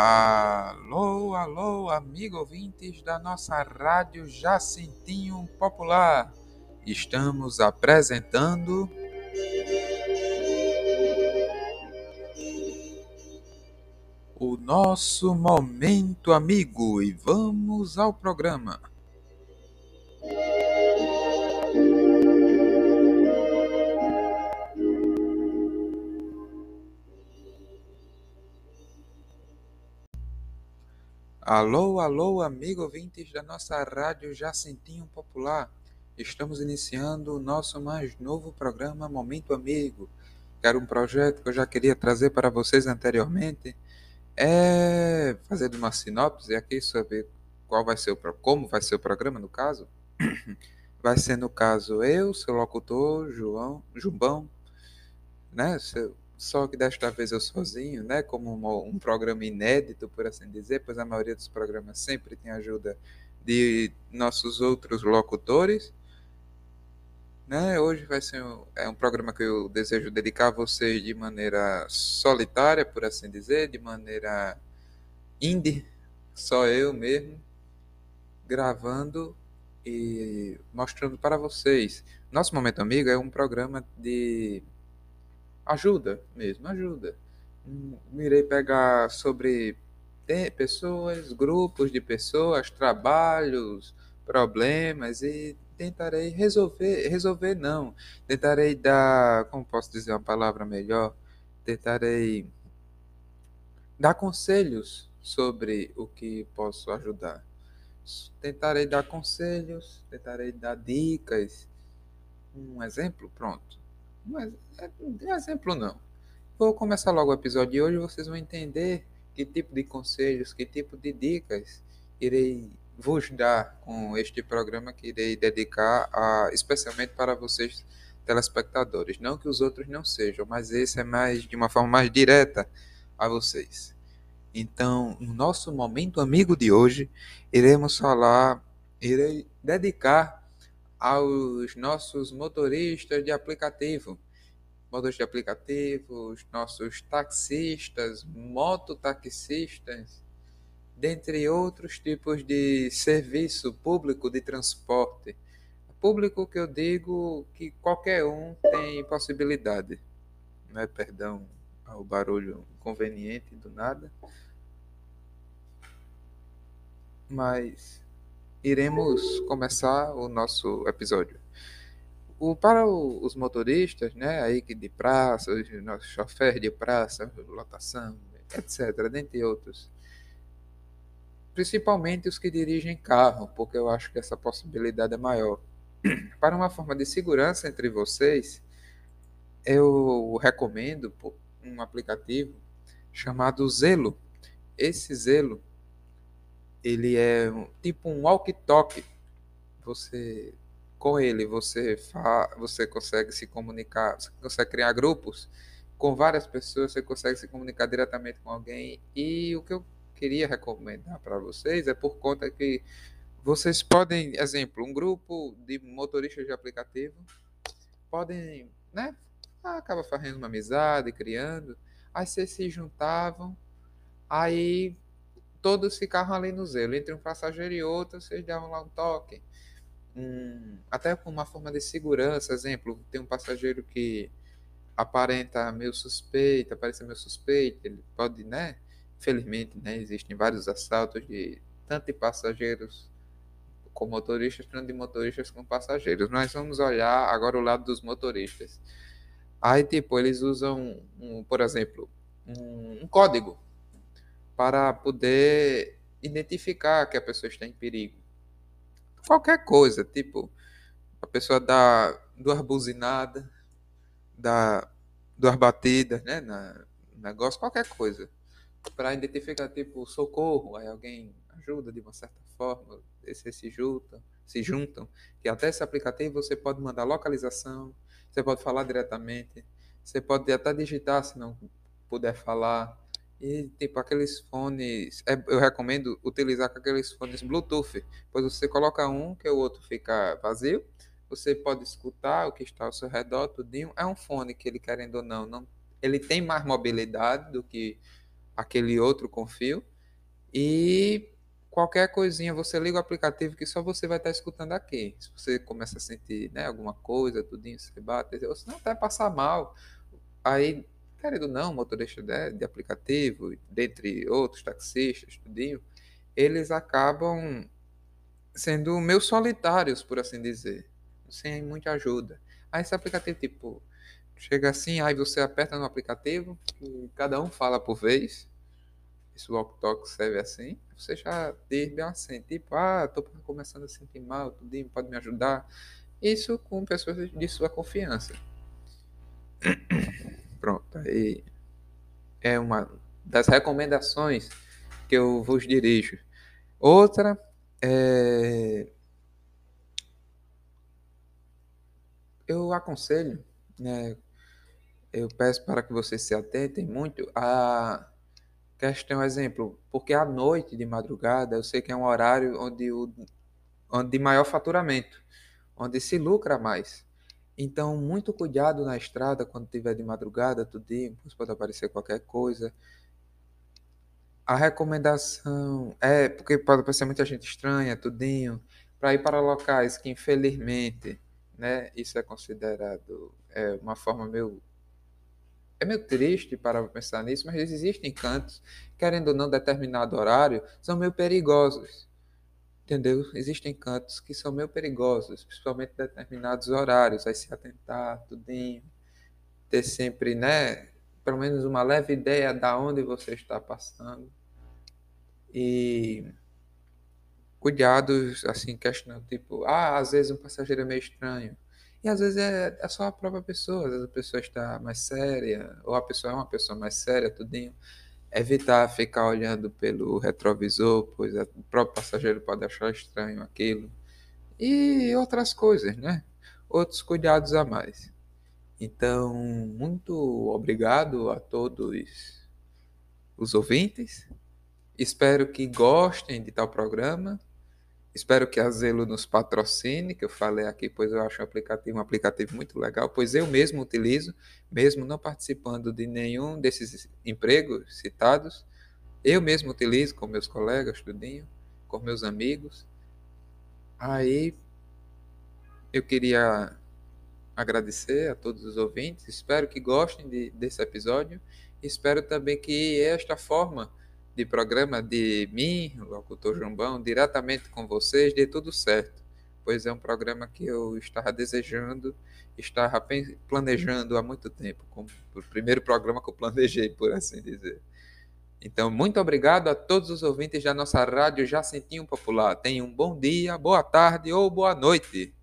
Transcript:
Alô, alô, amigo ouvintes da nossa rádio Jacintinho Popular. Estamos apresentando o nosso momento amigo e vamos ao programa. Alô, alô, amigo ouvintes da nossa rádio Jacintinho Popular. Estamos iniciando o nosso mais novo programa Momento Amigo, que era um projeto que eu já queria trazer para vocês anteriormente. É fazer uma sinopse aqui sobre qual vai ser o como vai ser o programa no caso. Vai ser no caso eu, seu locutor, João, Jumbão, né, seu só que desta vez eu sozinho, né? Como um, um, programa inédito, por assim dizer, pois a maioria dos programas sempre tem ajuda de nossos outros locutores. Né? Hoje vai ser um, é um programa que eu desejo dedicar a vocês de maneira solitária, por assim dizer, de maneira indie, só eu mesmo, gravando e mostrando para vocês. Nosso Momento Amigo é um programa de ajuda mesmo, ajuda. Irei pegar sobre pessoas, grupos de pessoas, trabalhos, problemas e tentarei resolver, resolver não, tentarei dar, como posso dizer uma palavra melhor, tentarei dar conselhos sobre o que posso ajudar. Tentarei dar conselhos, tentarei dar dicas. Um exemplo, pronto. Mas é, um exemplo não. Vou começar logo o episódio de hoje e vocês vão entender que tipo de conselhos, que tipo de dicas irei vos dar com este programa que irei dedicar a, especialmente para vocês telespectadores. Não que os outros não sejam, mas esse é mais de uma forma mais direta a vocês. Então, no nosso momento amigo de hoje, iremos falar, irei dedicar aos nossos motoristas de aplicativo, motoristas de aplicativo, os nossos taxistas, mototaxistas, dentre outros tipos de serviço público de transporte. Público que eu digo que qualquer um tem possibilidade. Né? Perdão ao barulho inconveniente do nada. Mas iremos começar o nosso episódio. O, para o, os motoristas, né, aí de praça, os nossos choferes de praça, lotação, etc., dentre outros, principalmente os que dirigem carro, porque eu acho que essa possibilidade é maior. Para uma forma de segurança entre vocês, eu recomendo um aplicativo chamado Zelo. Esse Zelo ele é tipo um walkie-talkie. Você com ele você fa, você consegue se comunicar, você consegue criar grupos com várias pessoas, você consegue se comunicar diretamente com alguém. E o que eu queria recomendar para vocês é por conta que vocês podem, exemplo, um grupo de motoristas de aplicativo podem, né, acaba fazendo uma amizade, criando, aí vocês se juntavam, aí todos ficavam ali no zelo. Entre um passageiro e outro, vocês davam lá um toque. Um, até com uma forma de segurança, exemplo, tem um passageiro que aparenta meio suspeito, aparece meio suspeito, ele pode, né? Infelizmente, né, existem vários assaltos de tanto de passageiros com motoristas, tanto de motoristas com passageiros. Nós vamos olhar agora o lado dos motoristas. Aí, tipo, eles usam, um, por exemplo, um, um código para poder identificar que a pessoa está em perigo. Qualquer coisa, tipo, a pessoa dá duas buzinadas, dá duas batidas, né, na negócio, qualquer coisa, para identificar, tipo, socorro, aí alguém ajuda de uma certa forma, vocês se juntam, se juntam, que até esse aplicativo você pode mandar localização, você pode falar diretamente, você pode até digitar se não puder falar, e, tipo, aqueles fones. É, eu recomendo utilizar com aqueles fones Bluetooth, pois você coloca um que o outro fica vazio. Você pode escutar o que está ao seu redor, tudinho. É um fone que ele, querendo ou não, não ele tem mais mobilidade do que aquele outro com fio. E qualquer coisinha, você liga o aplicativo que só você vai estar escutando aqui. Se você começa a sentir né, alguma coisa, tudinho, você bate, ou se não até passar mal. Aí, querendo não, motorista de, de aplicativo, dentre outros taxistas, tudinho, eles acabam sendo meus solitários, por assim dizer, sem muita ajuda. Aí esse aplicativo, tipo, chega assim, aí você aperta no aplicativo, e cada um fala por vez, esse walk talk serve assim, você já diz bem assim, tipo, ah, tô começando a sentir mal, tudo pode me ajudar. Isso com pessoas de sua confiança. Pronto, aí é uma das recomendações que eu vos dirijo. Outra é eu aconselho, né, eu peço para que vocês se atentem muito a questão, exemplo, porque à noite de madrugada eu sei que é um horário onde o onde de maior faturamento, onde se lucra mais. Então, muito cuidado na estrada quando tiver de madrugada, tudinho, pode aparecer qualquer coisa. A recomendação é porque pode aparecer muita gente estranha, tudinho, para ir para locais que infelizmente, né, isso é considerado é uma forma meio é meio triste para pensar nisso, mas existem cantos, querendo ou não, determinado horário, são meio perigosos. Entendeu? Existem cantos que são meio perigosos, principalmente determinados horários, aí se atentar, tudinho, ter sempre, né, pelo menos uma leve ideia da onde você está passando. E cuidados, assim, questão tipo, ah, às vezes um passageiro é meio estranho e às vezes é, é só a própria pessoa, às vezes a pessoa está mais séria, ou a pessoa é uma pessoa mais séria, tudinho. Evitar ficar olhando pelo retrovisor, pois o próprio passageiro pode achar estranho aquilo. E outras coisas, né? Outros cuidados a mais. Então, muito obrigado a todos os ouvintes. Espero que gostem de tal programa. Espero que a Zelo nos patrocine, que eu falei aqui, pois eu acho um aplicativo, um aplicativo muito legal, pois eu mesmo utilizo, mesmo não participando de nenhum desses empregos citados, eu mesmo utilizo com meus colegas, tudinho, com meus amigos. Aí eu queria agradecer a todos os ouvintes, espero que gostem de, desse episódio, espero também que esta forma de programa de mim, locutor João diretamente com vocês, dê tudo certo, pois é um programa que eu estava desejando, estava planejando há muito tempo, como o primeiro programa que eu planejei, por assim dizer. Então, muito obrigado a todos os ouvintes da nossa rádio Jacentinho Popular. Tenham um bom dia, boa tarde ou boa noite.